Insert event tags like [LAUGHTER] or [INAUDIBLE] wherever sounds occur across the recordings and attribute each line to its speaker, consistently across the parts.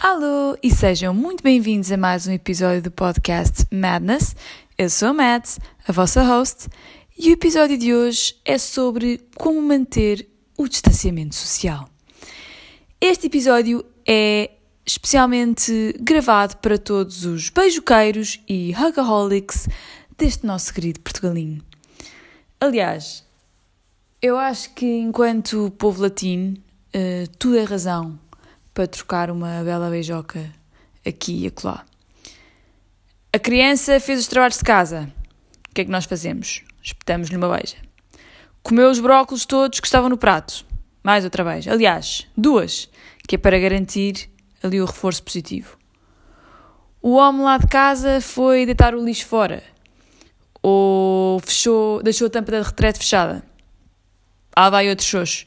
Speaker 1: Alô e sejam muito bem-vindos a mais um episódio do podcast Madness. Eu sou a Mads, a vossa host, e o episódio de hoje é sobre como manter o distanciamento social. Este episódio é especialmente gravado para todos os beijoqueiros e hugaholics deste nosso querido Portugalinho. Aliás, eu acho que enquanto povo latino, uh, tudo é razão para trocar uma bela beijoca aqui e acolá. A criança fez os trabalhos de casa. O que é que nós fazemos? Espetamos-lhe uma beija. Comeu os brócolos todos que estavam no prato. Mais outra beija. Aliás, duas, que é para garantir ali o reforço positivo. O homem lá de casa foi deitar o lixo fora. Ou fechou, deixou a tampa da retrete fechada. Ah, vai outro xoxo.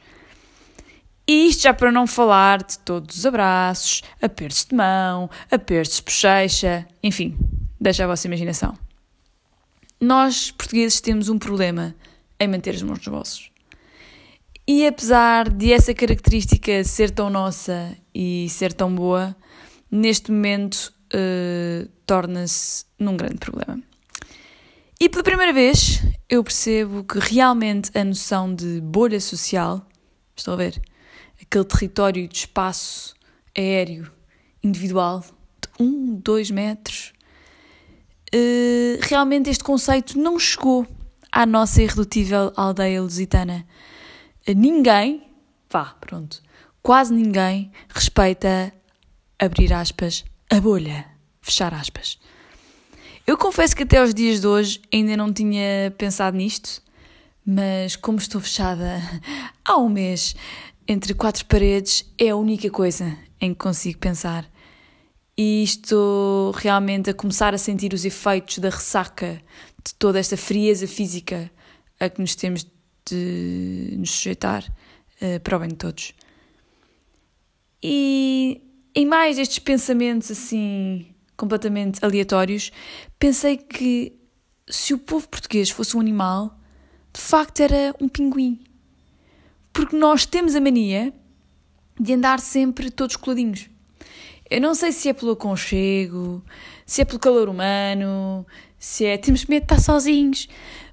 Speaker 1: E isto já para não falar de todos os abraços, apertos de mão, apertos de bochecha, enfim, deixa a vossa imaginação. Nós, portugueses, temos um problema em manter as mãos nos bolsos. E apesar de essa característica ser tão nossa e ser tão boa, neste momento uh, torna-se num grande problema. E pela primeira vez eu percebo que realmente a noção de bolha social, estão a ver? Aquele território de espaço aéreo individual de um, dois metros, uh, realmente este conceito não chegou à nossa irredutível aldeia lusitana. Ninguém, vá, pronto, quase ninguém respeita, abrir aspas, a bolha, fechar aspas. Eu confesso que até aos dias de hoje ainda não tinha pensado nisto, mas como estou fechada [LAUGHS] há um mês entre quatro paredes, é a única coisa em que consigo pensar. E estou realmente a começar a sentir os efeitos da ressaca de toda esta frieza física a que nos temos de nos sujeitar uh, para o bem de todos. E em mais estes pensamentos assim completamente aleatórios, pensei que se o povo português fosse um animal, de facto era um pinguim. Porque nós temos a mania de andar sempre todos coladinhos. Eu não sei se é pelo aconchego, se é pelo calor humano, se é temos medo de estar sozinhos,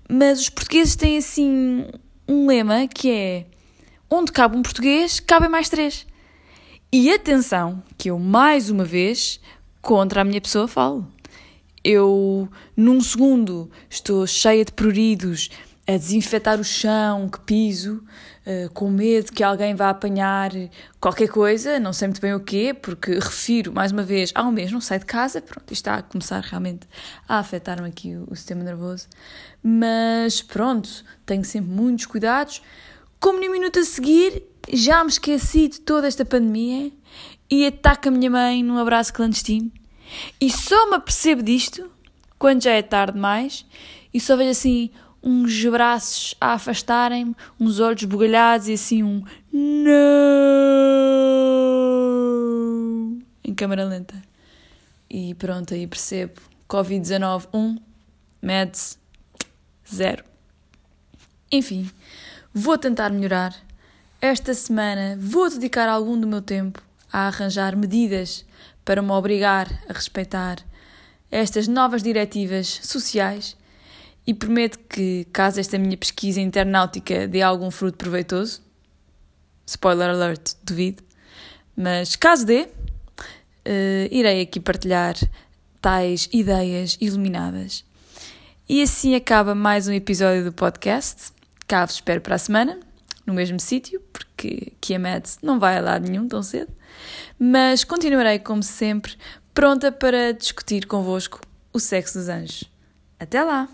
Speaker 1: mas os portugueses têm assim um lema que é onde cabe um português, cabem mais três. E atenção, que eu mais uma vez contra a minha pessoa falo. Eu, num segundo, estou cheia de pruridos a desinfetar o chão que piso, uh, com medo que alguém vá apanhar qualquer coisa, não sei muito bem o quê, porque refiro, mais uma vez, há um mês não saio de casa, pronto, está a começar realmente a afetar-me aqui o, o sistema nervoso. Mas pronto, tenho sempre muitos cuidados. Como no minuto a seguir, já me esqueci de toda esta pandemia e ataco a minha mãe num abraço clandestino. E só me apercebo disto quando já é tarde demais e só vejo assim uns braços a afastarem-me, uns olhos bugalhados e assim um não em câmera lenta. E pronto, aí percebo. Covid-19 1, meds 0. Enfim, vou tentar melhorar. Esta semana vou dedicar algum do meu tempo a arranjar medidas para me obrigar a respeitar estas novas diretivas sociais e prometo que, caso esta minha pesquisa internautica dê algum fruto proveitoso, spoiler alert, duvido, mas caso dê, uh, irei aqui partilhar tais ideias iluminadas. E assim acaba mais um episódio do podcast. Cá vos espero para a semana, no mesmo sítio, porque Mads não vai a lado nenhum tão cedo. Mas continuarei, como sempre, pronta para discutir convosco o sexo dos anjos. Até lá!